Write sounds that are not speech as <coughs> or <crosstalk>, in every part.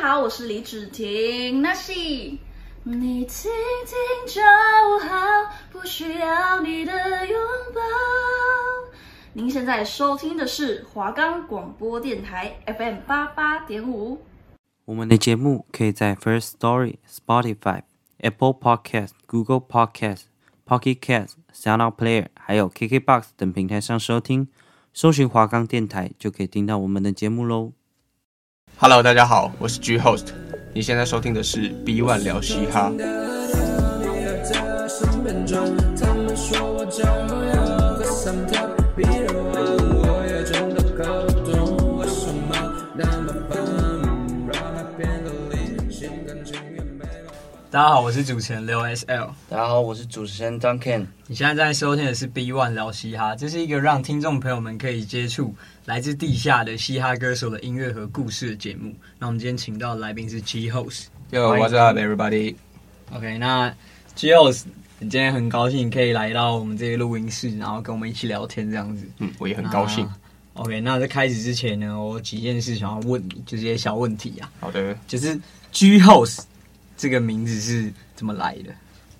家好，我是李芷婷，那是你听听就好，不需要你的拥抱。您现在收听的是华冈广播电台 FM 八八点五。我们的节目可以在 First Story、Spotify、Apple Podcast、Google Podcast、Pocket Cast、Sound Player 还有 KKBox 等平台上收听。搜寻华冈电台就可以听到我们的节目喽。Hello，大家好，我是 G Host。你现在收听的是 B One 聊嘻哈。大家好，我是主持人刘 SL。大家好，我是主持人 Duncan。你现在在收听的是 B One 聊嘻哈，这是一个让听众朋友们可以接触来自地下的嘻哈歌手的音乐和故事的节目。那我们今天请到的来宾是 G Host。Yo，What's up, everybody? OK，那 G Host，你今天很高兴可以来到我们这个录音室，然后跟我们一起聊天这样子。嗯，我也很高兴。OK，那在开始之前呢，我有几件事想要问你，就是一些小问题啊。好的，就是 G Host。这个名字是怎么来的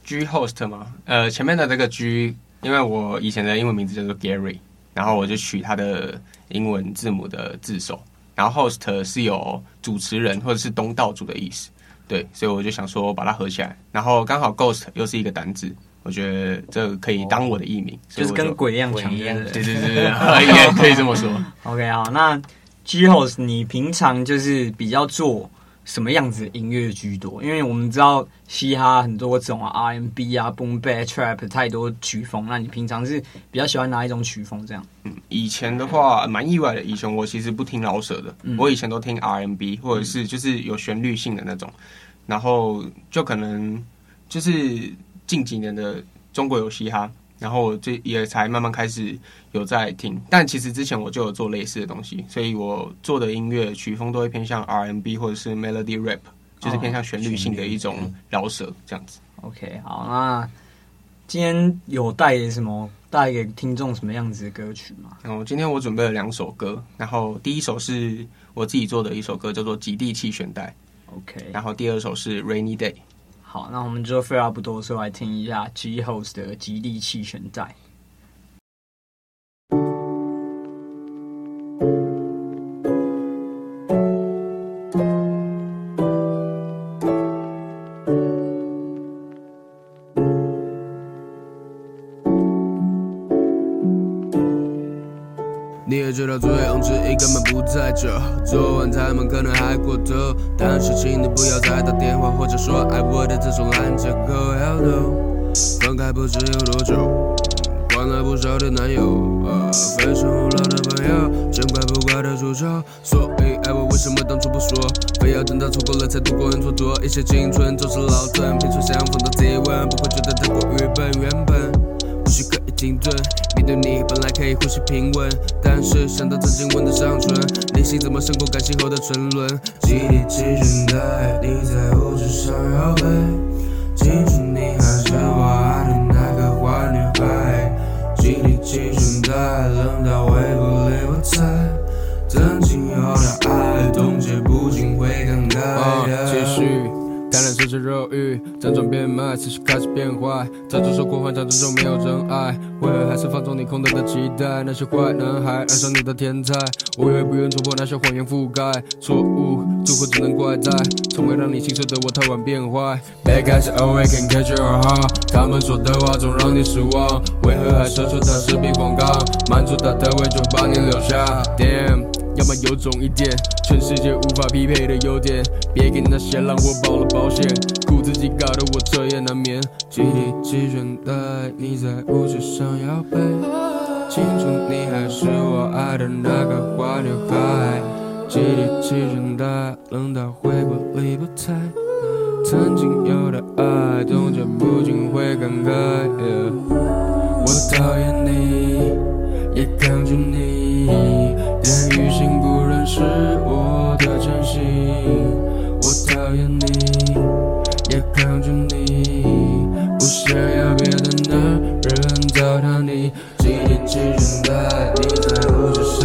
？G host 吗？呃，前面的这个 G，因为我以前的英文名字叫做 Gary，然后我就取它的英文字母的字首，然后 host 是有主持人或者是东道主的意思，对，所以我就想说把它合起来，然后刚好 ghost 又是一个单字，我觉得这可以当我的艺名，哦、就，就是跟鬼一样强烈的，对对对对，<laughs> 应该可以这么说。<laughs> OK，好，那 G host 你平常就是比较做。什么样子的音乐居多？因为我们知道嘻哈很多种啊，R&B 啊，Boom Bap Trap 太多曲风。那你平常是比较喜欢哪一种曲风？这样？嗯，以前的话蛮意外的。以前我其实不听老舍的，嗯、我以前都听 R&B 或者是就是有旋律性的那种。嗯、然后就可能就是近几年的中国有嘻哈。然后我这也才慢慢开始有在听，但其实之前我就有做类似的东西，所以我做的音乐曲风都会偏向 R&B 或者是 Melody Rap，就是偏向旋律性的一种饶舌这样子。OK，好，那今天有带什么带给听众什么样子的歌曲吗？然后今天我准备了两首歌，然后第一首是我自己做的一首歌，叫做《极地气旋带》。OK，然后第二首是《Rainy Day》。好，那我们就废话不多说，来听一下 G Host 的极地气旋带。在这，昨晚他们可能还过头，但是请你不要再打电话或者说爱我的这种烂借口。Hello，分开不知有多久，换了不少的男友，呃，非诚勿扰的朋友，见怪不怪的出丑。所以爱我为什么当初不说，非要等到错过了才度过很蹉跎。一些青春总是老钝，萍水相逢的体温，不会觉得太过愚笨，原本无需刻意停顿。面对你本来可以呼吸平稳，但是想到曾经吻的上唇，内心怎么胜过感性后的沉沦？极地气旋带，你在物质上摇摆，清楚你还是我爱的那个坏女孩。极地气旋带，冷到回不来我猜，曾经有的爱，冻结不进会更改。继续。贪婪奢侈肉欲，辗转变卖，思绪开始变坏。在这首过幻想之中没有真爱，为何还是放纵你空洞的期待？那些坏男孩爱上你的天才，我也不愿戳破那些谎言覆盖。错误，最后只能怪在从未让你心碎的我太晚变坏。别开始 awaken catch your heart，他们说的话总让你失望，为何还奢求它是避风港？满足他的胃就把你留下。Damn。要么有种一点，全世界无法匹配的优点，别给那些浪货保了保险，苦自己搞得我彻夜难眠。极地气旋带，你在物质上摇摆，清楚你还是我爱的那个花女孩。极地气旋带，冷到会不离不睬，曾经有的爱，冻结不进会更改。Yeah. 我讨厌你，也抗拒你。言语行不认识我的真心，我讨厌你，也抗拒你，不想要别的男人糟蹋你。极地气旋带，你在物质上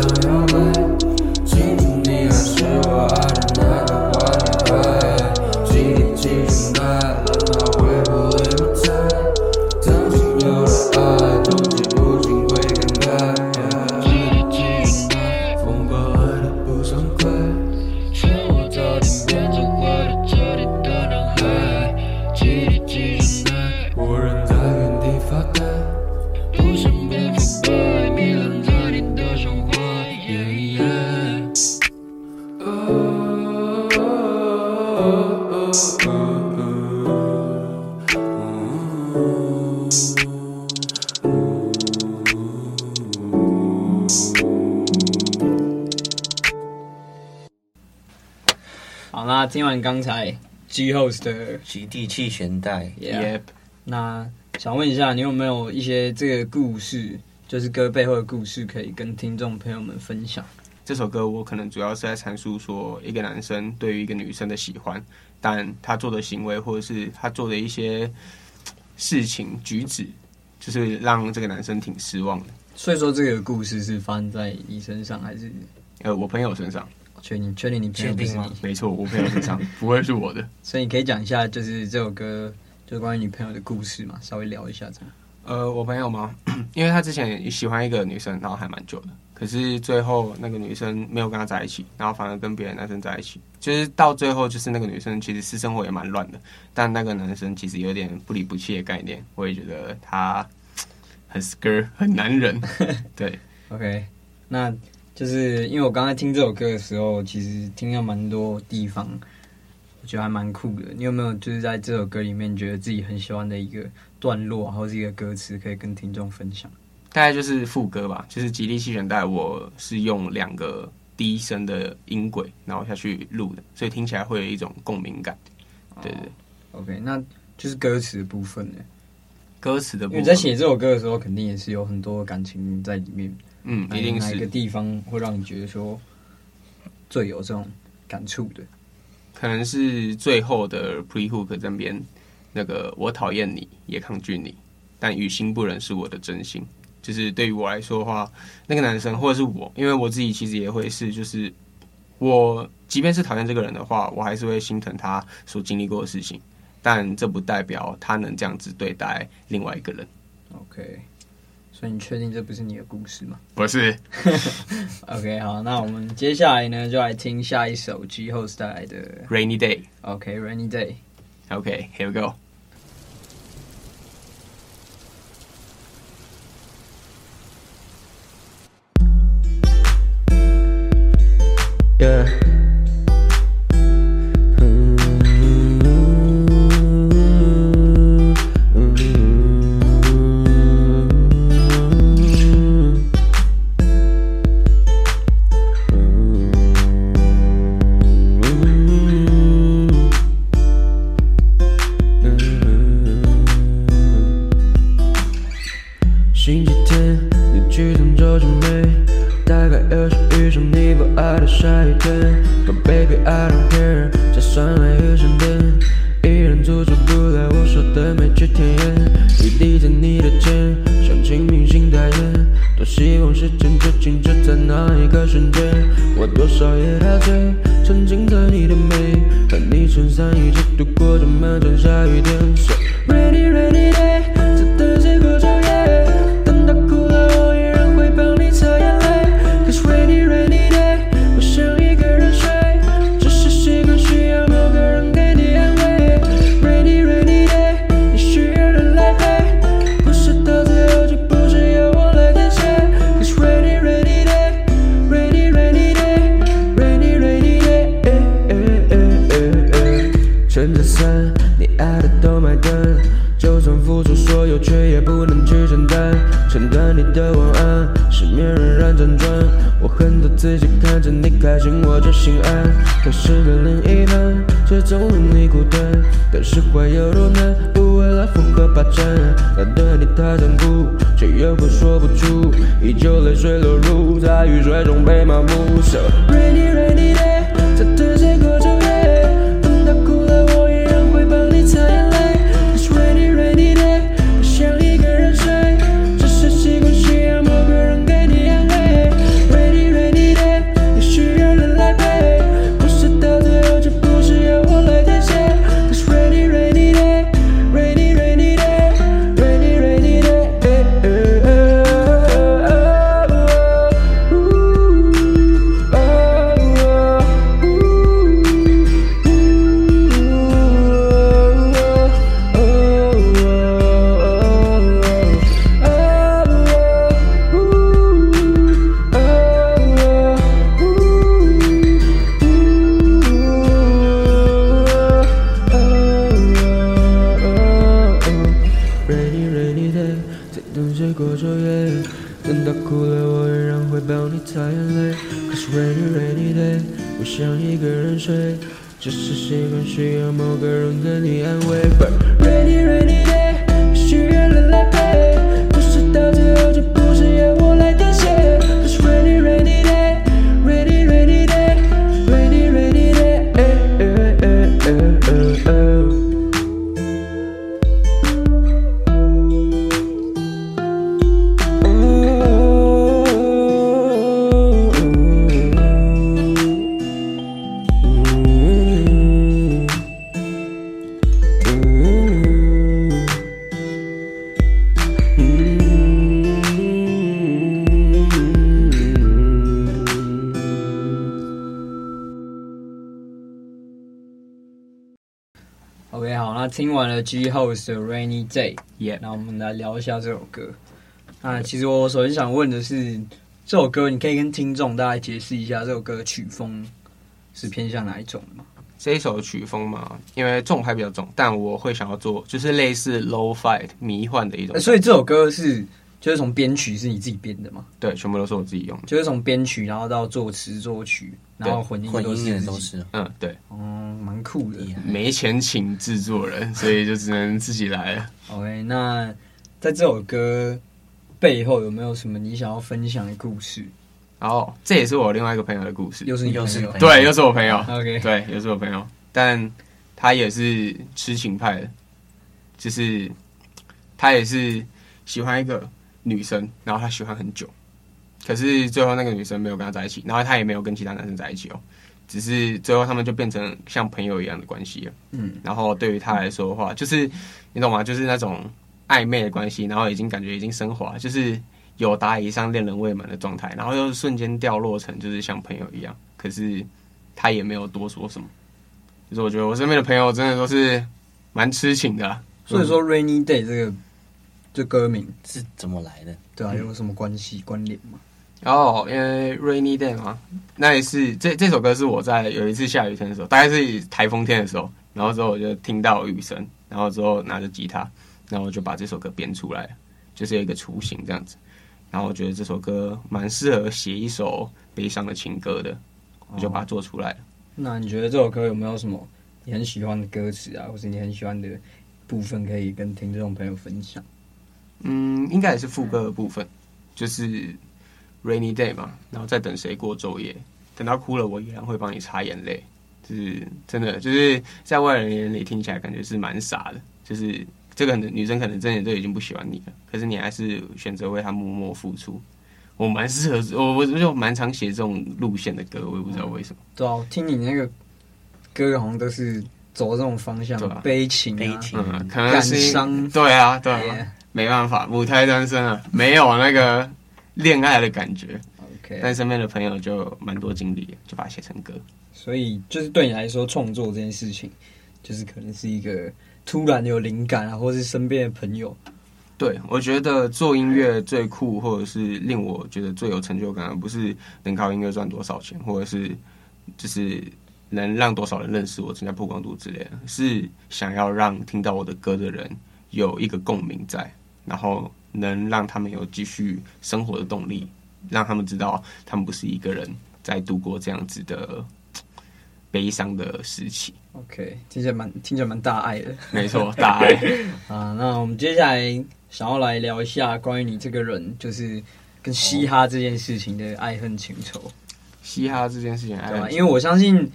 刚才 G Host 的极地气旋带，Yeah，Yep 那想问一下，你有没有一些这个故事，就是歌背后的故事，可以跟听众朋友们分享？这首歌我可能主要是在阐述说，一个男生对于一个女生的喜欢，但他做的行为或者是他做的一些事情举止，就是让这个男生挺失望的。所以说，这个故事是发生在你身上，还是？呃，我朋友身上，确定确定你朋友不是确定吗你？没错，我朋友身上不会是我的。<laughs> 所以你可以讲一下，就是这首歌，就是关于你朋友的故事嘛，稍微聊一下这样。呃，我朋友吗？<clears throat> 因为他之前也喜欢一个女生，然后还蛮久的，可是最后那个女生没有跟他在一起，然后反而跟别的男生在一起。就是到最后，就是那个女生其实私生活也蛮乱的，但那个男生其实有点不离不弃的概念。我也觉得他很 skr 很男人。<laughs> 对，OK，那就是因为我刚才听这首歌的时候，其实听到蛮多地方，我觉得还蛮酷的。你有没有就是在这首歌里面觉得自己很喜欢的一个段落，或是一个歌词，可以跟听众分享？大概就是副歌吧，就是吉利气旋带，我是用两个低声的音轨，然后下去录的，所以听起来会有一种共鸣感。对对对，OK，那就是歌词的部分呢。歌词的部分，你在写这首歌的时候，肯定也是有很多感情在里面。嗯，一定哪一个，地方会让你觉得说最有这种感触的？可能是最后的 pre hook 这边，那个我讨厌你也抗拒你，但于心不忍是我的真心。就是对于我来说的话，那个男生或者是我，因为我自己其实也会是，就是我即便是讨厌这个人的话，我还是会心疼他所经历过的事情，但这不代表他能这样子对待另外一个人。OK，所以你确定这不是你的故事吗不是，？OK，好，那我们接下来呢，就来听下一首 G Host 带来的 Rainy Day。OK，Rainy、Day。Okay, here we go. 我多少也陶醉，沉浸在你的美，和你撑伞一起度过这漫长下雨天。So ready ready. 复合霸占。他对你太残酷，却又会说不出，依旧泪水流入，在雨水中被麻木。So rainy rainy 想一个人睡，只是习惯需要某个人给你安慰。听完了 G House 的 Rainy Day，耶、那我们来聊一下这首歌。那其实我首先想问的是，这首歌你可以跟听众大概解释一下这首歌的曲风是偏向哪一种吗？这一首曲风嘛，因为重拍比较重，但我会想要做就是类似 low fight 迷幻的一种、欸，所以这首歌是就是从编曲是你自己编的吗？对，全部都是我自己用的，就是从编曲然后到作词作曲，然后混音混音也都都是，嗯，对，嗯，蛮酷的。没钱请制作人，所以就只能自己来了。<laughs> OK，那在这首歌背后有没有什么你想要分享的故事？然后这也是我另外一个朋友的故事，又是你又是朋友对，又是我朋友。OK，对，又是我朋友，但他也是痴情派的，就是他也是喜欢一个女生，然后他喜欢很久，可是最后那个女生没有跟他在一起，然后他也没有跟其他男生在一起哦，只是最后他们就变成像朋友一样的关系了。嗯，然后对于他来说的话，就是你懂吗？就是那种暧昧的关系，然后已经感觉已经升华，就是有达以上恋人未满的状态，然后又瞬间掉落成就是像朋友一样，可是他也没有多说什么。就是我觉得我身边的朋友真的都是蛮痴情的啊、所以说 Rainy Day 这个这歌名是怎么来的？对啊，有什么关系关联吗？然后因为 Rainy Day 嘛，那一次这这首歌是我在有一次下雨天的时候，大概是台风天的时候，然后之后我就听到雨声，然后之后拿着吉他，然后就把这首歌编出来，就是有一个雏形这样子。然后我觉得这首歌蛮适合写一首悲伤的情歌的，我就把它做出来了。那你觉得这首歌有没有什么你很喜欢的歌词啊，或是你很喜欢的部分可以跟听众朋友分享？嗯，应该也是副歌的部分，就是 Rainy Day 嘛，然后再等谁过昼夜，等到哭了我依然会帮你擦眼泪，就是真的，就是在外人眼里听起来感觉是蛮傻的，就是这个女生可能真的都已经不喜欢你了，可是你还是选择为她默默付出。我蛮适合，我我就蛮常写这种路线的歌，我也不知道为什么。对啊，听你那个歌好像都是走这种方向，啊、悲情、啊、悲情，嗯，可能是感伤，对啊，对啊，yeah. 没办法，母胎单身啊，没有那个恋爱的感觉。OK，但身边的朋友就蛮多经历，就把它写成歌。所以就是对你来说，创作这件事情，就是可能是一个突然有灵感啊，或是身边的朋友。对，我觉得做音乐最酷，或者是令我觉得最有成就感的，不是能靠音乐赚多少钱，或者是就是能让多少人认识我、增加曝光度之类的，是想要让听到我的歌的人有一个共鸣在，然后能让他们有继续生活的动力，让他们知道他们不是一个人在度过这样子的悲伤的时期。OK，听起来蛮听起来蛮大爱的，没错，<laughs> 大爱啊。那我们接下来。想要来聊一下关于你这个人，就是跟嘻哈这件事情的爱恨情仇。嘻哈这件事情对，因为我相信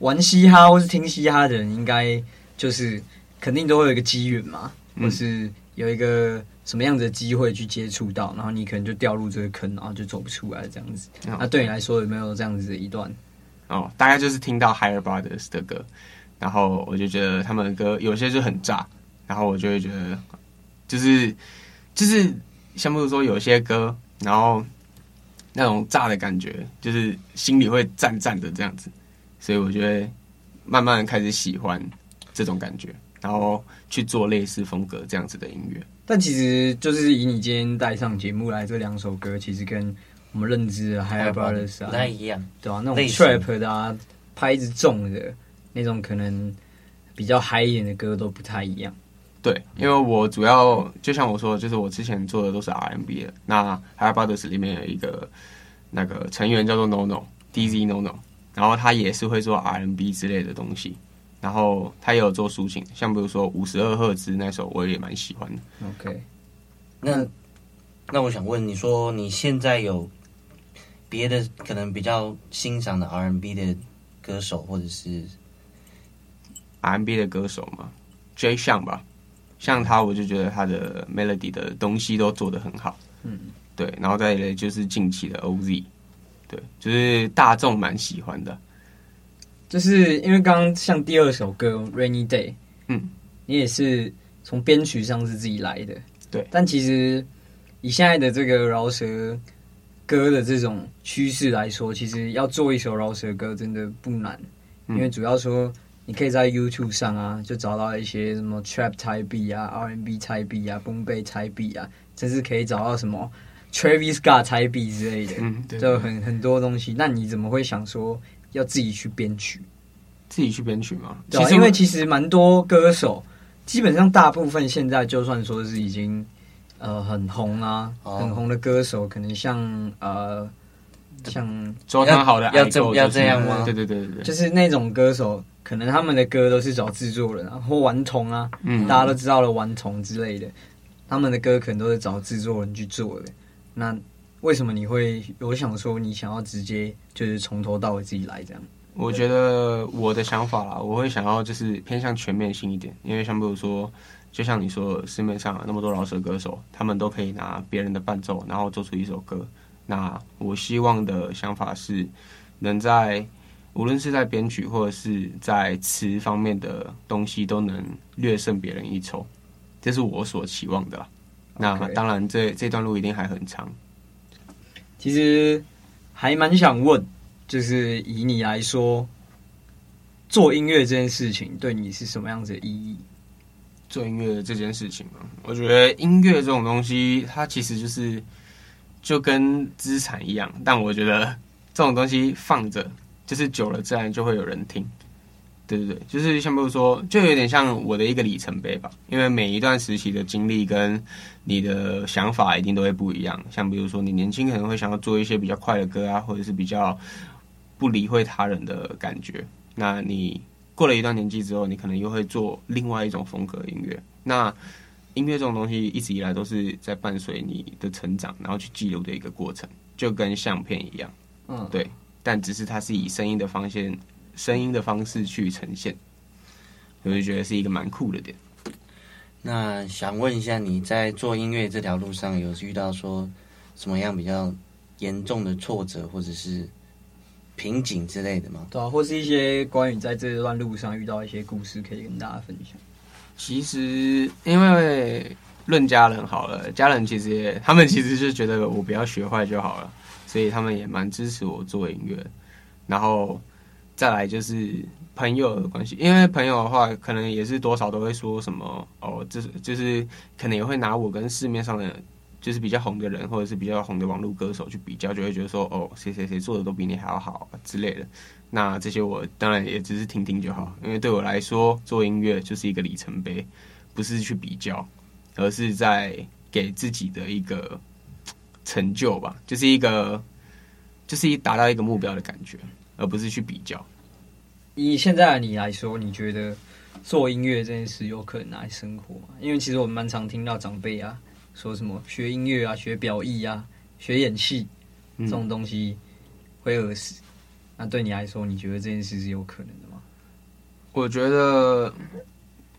玩嘻哈或是听嘻哈的人，应该就是肯定都会有一个机缘嘛，或是有一个什么样子的机会去接触到，然后你可能就掉入这个坑，然后就走不出来这样子。那对你来说有没有这样子的一段？哦，大概就是听到 Higher Brothers 的歌，然后我就觉得他们的歌有些就很炸，然后我就会觉得。就是就是，像比如说有些歌，然后那种炸的感觉，就是心里会战战的这样子，所以我就会慢慢开始喜欢这种感觉，然后去做类似风格这样子的音乐。但其实就是以你今天带上节目来，这两首歌其实跟我们认知的 Higher Brothers 啊不太一样，对吧、啊？那种 trap 的啊，拍子重的那种，可能比较嗨一点的歌都不太一样。对，因为我主要就像我说的，就是我之前做的都是 RMB 的。那 Higher Brothers 里面有一个那个成员叫做 No No，DZ No No，然后他也是会做 RMB 之类的东西，然后他也有做抒情，像比如说五十二赫兹那首，我也蛮喜欢的。OK，那那我想问你说，你现在有别的可能比较欣赏的 R&B 的歌手，或者是 R&B 的歌手吗，Jay Sean 吧，像他，我就觉得他的 melody 的东西都做得很好。嗯，对，然后再来就是近期的 OZ，对，就是大众蛮喜欢的。就是因为刚刚像第二首歌《Rainy Day》，嗯，你也是从编曲上是自己来的，对。但其实以现在的这个饶舌歌的这种趋势来说，其实要做一首饶舌歌真的不难，因为主要说。你可以在 YouTube 上啊，就找到一些什么 Trap 猜 beat 啊、R&B 猜 beat 啊、Boom Bap 猜 beat 啊，甚至可以找到什么 Travis Scott 猜 beat 之类的，嗯，对，就很很多东西。那你怎么会想说要自己去编曲？自己去编曲吗？对啊，因为其实蛮多歌手，基本上大部分现在就算说是已经呃很红啊、哦，很红的歌手，可能像呃像周汤好的要这要这样吗？对对对对对，就是那种歌手。可能他们的歌都是找制作人啊，或顽童啊，嗯，大家都知道了顽童之类的，他们的歌可能都是找制作人去做的。那为什么你会有想说你想要直接就是从头到尾自己来这样？我觉得我的想法啦，我会想要就是偏向全面性一点，因为像比如说，就像你说，市面上那么多饶舌歌手，他们都可以拿别人的伴奏，然后做出一首歌。那我希望的想法是能在。无论是在编曲或者是在词方面的东西，都能略胜别人一筹，这是我所期望的啦。那当然，这这段路一定还很长。其实还蛮想问，就是以你来说，做音乐这件事情对你是什么样子的意义？做音乐这件事情嘛，我觉得音乐这种东西，它其实就是就跟资产一样，但我觉得这种东西放着。就是久了，自然就会有人听，对对对，就是像比如说，就有点像我的一个里程碑吧。因为每一段时期的经历跟你的想法一定都会不一样。像比如说，你年轻可能会想要做一些比较快的歌啊，或者是比较不理会他人的感觉。那你过了一段年纪之后，你可能又会做另外一种风格的音乐。那音乐这种东西一直以来都是在伴随你的成长，然后去记录的一个过程，就跟相片一样。嗯，对。但只是它是以声音的方式，声音的方式去呈现，我就觉得是一个蛮酷的点。那想问一下，你在做音乐这条路上有遇到说什么样比较严重的挫折或者是瓶颈之类的吗？对啊，或是一些关于在这段路上遇到一些故事，可以跟大家分享。其实因为论家人好了，家人其实也他们其实是觉得我不要学坏就好了。所以他们也蛮支持我做音乐，然后再来就是朋友的关系，因为朋友的话，可能也是多少都会说什么哦，就是就是可能也会拿我跟市面上的，就是比较红的人或者是比较红的网络歌手去比较，就会觉得说哦，谁谁谁做的都比你还要好之类的。那这些我当然也只是听听就好，因为对我来说做音乐就是一个里程碑，不是去比较，而是在给自己的一个。成就吧，就是一个，就是一达到一个目标的感觉，而不是去比较。以现在的你来说，你觉得做音乐这件事有可能拿来生活吗？因为其实我们蛮常听到长辈啊说什么学音乐啊、学表艺啊、学演戏这种东西会饿死。那对你来说，你觉得这件事是有可能的吗？我觉得，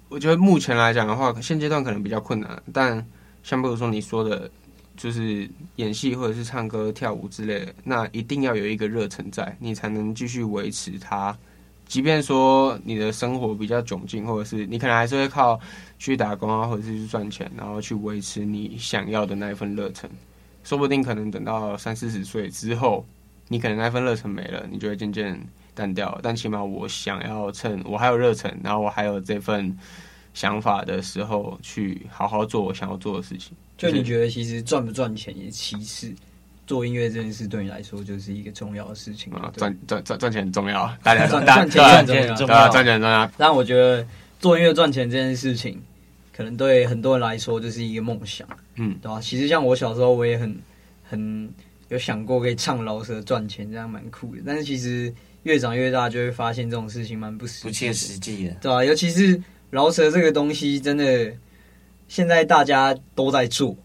我觉得目前来讲的话，现阶段可能比较困难。但像比如说你说的。就是演戏或者是唱歌、跳舞之类的，那一定要有一个热忱在，你才能继续维持它。即便说你的生活比较窘境，或者是你可能还是会靠去打工啊，或者是去赚钱，然后去维持你想要的那一份热忱。说不定可能等到三四十岁之后，你可能那份热忱没了，你就会渐渐淡掉。但起码我想要趁我还有热忱，然后我还有这份想法的时候，去好好做我想要做的事情。就你觉得，其实赚不赚钱也其次，做音乐这件事对你来说就是一个重要的事情啊。赚赚赚赚钱很重要，大家赚赚钱很重要，赚钱很重要。但我觉得做音乐赚钱这件事情，可能对很多人来说就是一个梦想，嗯，对吧？其实像我小时候，我也很很有想过可以唱饶舌赚钱，这样蛮酷的。但是其实越长越大，就会发现这种事情蛮不实不切实际的，对啊，尤其是饶舌这个东西，真的现在大家都在做，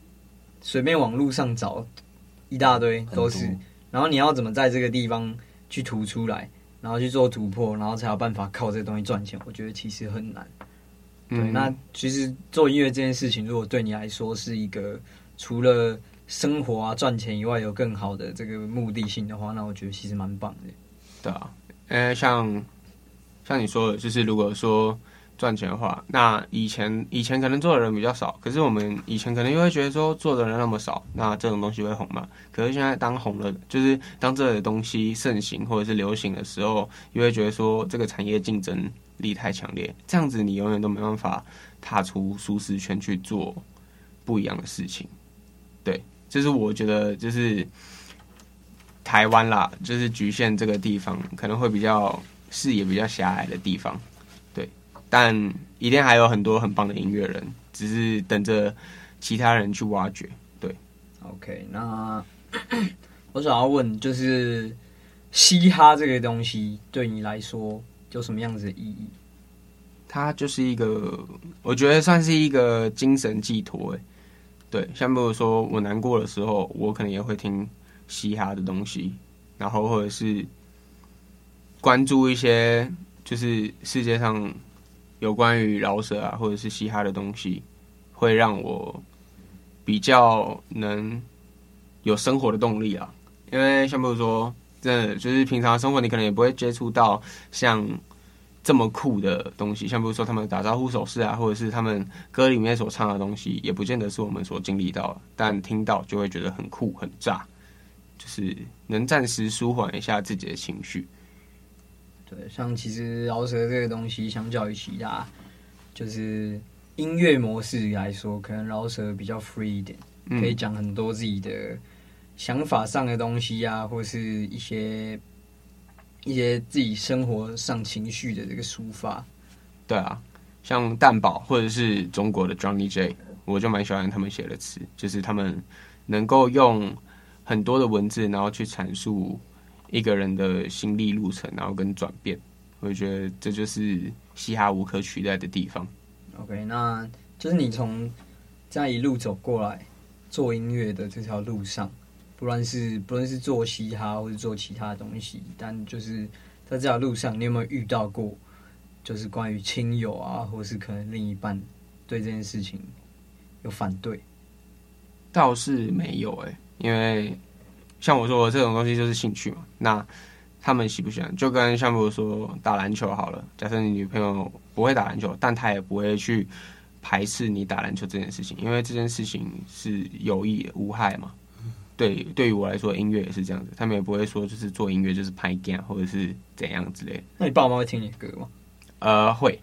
随便网络上找一大堆都是，然后你要怎么在这个地方去突出来，然后去做突破，然后才有办法靠这个东西赚钱，我觉得其实很难。对，嗯、那其实做音乐这件事情，如果对你来说是一个除了生活啊赚钱以外有更好的这个目的性的话，那我觉得其实蛮棒的。对啊，呃，像像你说的，就是如果说赚钱的话，那以前以前可能做的人比较少，可是我们以前可能又会觉得说做的人那么少，那这种东西会红吗？可是现在当红了，就是当这个东西盛行或者是流行的时候，又会觉得说这个产业竞争力太强烈，这样子你永远都没办法踏出舒适圈去做不一样的事情。对，就是我觉得就是。台湾啦，就是局限这个地方可能会比较视野比较狭隘的地方，但一定还有很多很棒的音乐人，只是等着其他人去挖掘。对，OK，那 <coughs> 我想要问，就是嘻哈这个东西对你来说有什么样子的意义？它就是一个，我觉得算是一个精神寄托。哎，对，像比如说我难过的时候，我可能也会听。嘻哈的东西，然后或者是关注一些就是世界上有关于饶舌啊，或者是嘻哈的东西，会让我比较能有生活的动力啊。因为像比如说，真的就是平常生活你可能也不会接触到像这么酷的东西，像比如说他们打招呼手势啊，或者是他们歌里面所唱的东西，也不见得是我们所经历到，但听到就会觉得很酷很炸。就是能暂时舒缓一下自己的情绪。对，像其实饶舌这个东西，相较于其他就是音乐模式来说，可能饶舌比较 free 一点，可以讲很多自己的想法上的东西啊，或是一些一些自己生活上情绪的这个抒发。对啊，像蛋堡或者是中国的 Johnny J，我就蛮喜欢他们写的词，就是他们能够用。很多的文字，然后去阐述一个人的心历路程，然后跟转变，我觉得这就是嘻哈无可取代的地方。OK，那就是你从这样一路走过来做音乐的这条路上，不论是不论是做嘻哈或者做其他东西，但就是在这条路上，你有没有遇到过，就是关于亲友啊，或是可能另一半对这件事情有反对？倒是没有哎、欸。因为像我说，这种东西就是兴趣嘛。那他们喜不喜欢，就跟像比如说打篮球好了。假设你女朋友不会打篮球，但她也不会去排斥你打篮球这件事情，因为这件事情是有益的、无害嘛。对，对于我来说，音乐也是这样子。他们也不会说就是做音乐就是拍 game 或者是怎样之类的。那你爸妈会听你的歌吗？呃，会。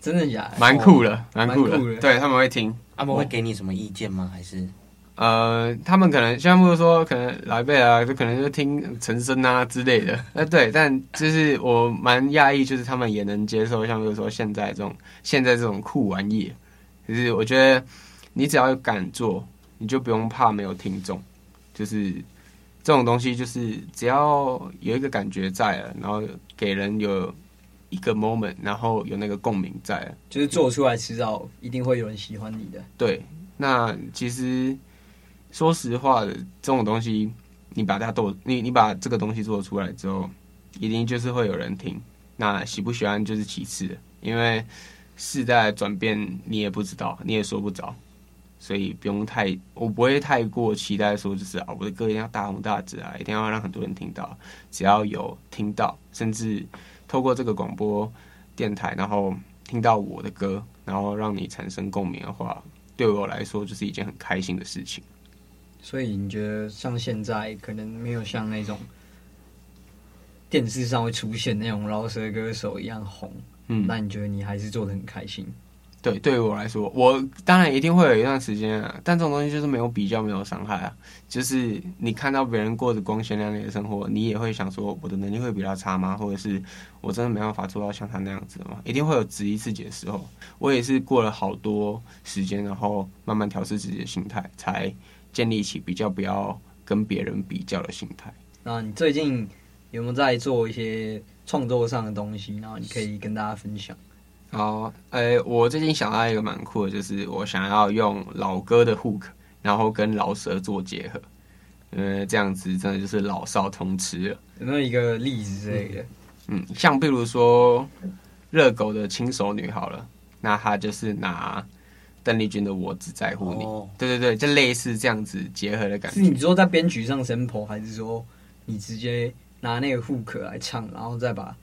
真的假的？蛮酷的，蛮酷的。对，他们会听。他们会给你什么意见吗？还是？呃，他们可能像比如说，可能老一辈啊，就可能就听陈升啊之类的。呃，对，但就是我蛮讶异，就是他们也能接受，像比如说现在这种现在这种酷玩意。就是我觉得你只要敢做，你就不用怕没有听众。就是这种东西，就是只要有一个感觉在了，然后给人有一个 moment，然后有那个共鸣在了，就是做出来迟早一定会有人喜欢你的。对，那其实。说实话，这种东西，你把它做，你你把这个东西做出来之后，一定就是会有人听。那喜不喜欢就是其次，因为世代转变你也不知道，你也说不着，所以不用太，我不会太过期待说就是啊，我的歌一定要大红大紫啊，一定要让很多人听到。只要有听到，甚至透过这个广播电台，然后听到我的歌，然后让你产生共鸣的话，对我来说就是一件很开心的事情。所以你觉得像现在可能没有像那种电视上会出现那种饶舌歌手一样红，嗯，那你觉得你还是做得很开心？对，对于我来说，我当然一定会有一段时间啊，但这种东西就是没有比较，没有伤害啊。就是你看到别人过着光鲜亮丽的生活，你也会想说，我的能力会比他差吗？或者是我真的没办法做到像他那样子吗？一定会有质疑自己的时候。我也是过了好多时间，然后慢慢调试自己的心态，才。建立起比较不要跟别人比较的心态。那你最近有没有在做一些创作上的东西，然后你可以跟大家分享。好，诶，我最近想到一个蛮酷的，就是我想要用老歌的 hook，然后跟老舌做结合，因为这样子真的就是老少通吃了。有没有一个例子之类的？嗯，像比如说热狗的轻熟女好了，那他就是拿邓丽君的我只在乎你，哦、对对对，就类似这样子结合的感觉。是你说在编曲上 sample，还是说你直接拿那个 hook 来唱，然后再把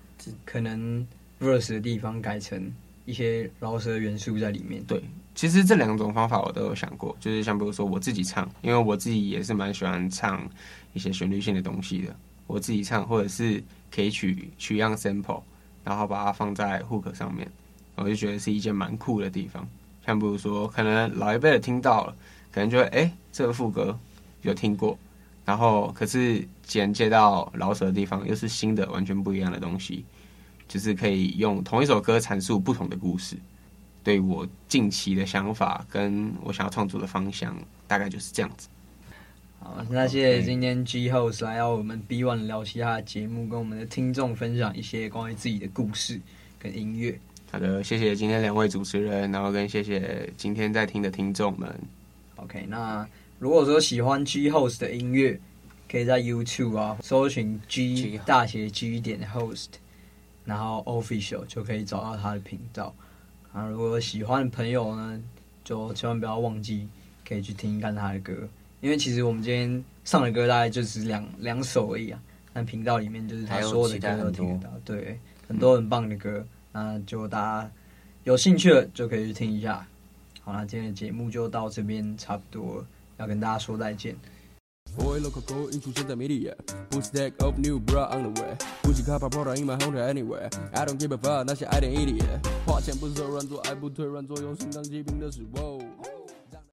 可能 verse 的地方改成一些饶舌元素在里面？对，其实这两种方法我都有想过，就是像比如说我自己唱，因为我自己也是蛮喜欢唱一些旋律性的东西的，我自己唱，或者是。可以取取样 sample，然后把它放在 hook 上面，我就觉得是一件蛮酷的地方。像比如说，可能老一辈的听到了，可能就会哎，这个副歌有听过，然后可是剪接到老舍的地方又是新的，完全不一样的东西，就是可以用同一首歌阐述不同的故事。对我近期的想法跟我想要创作的方向，大概就是这样子。好，那谢谢今天 G Host 来到我们 B One 聊其他的节目，跟我们的听众分享一些关于自己的故事跟音乐。好的，谢谢今天两位主持人，然后跟谢谢今天在听的听众们。OK，那如果说喜欢 G Host 的音乐，可以在 YouTube 啊搜寻 G 大写 G 点 Host，然后 Official 就可以找到他的频道。啊，如果喜欢的朋友呢，就千万不要忘记可以去听一看他的歌。因为其实我们今天上的歌大概就是两两首而已啊，但频道里面就是他所有的歌都听得到，对，很多很棒的歌，那就大家有兴趣了就可以去听一下。好，那今天的节目就到这边差不多，要跟大家说再见。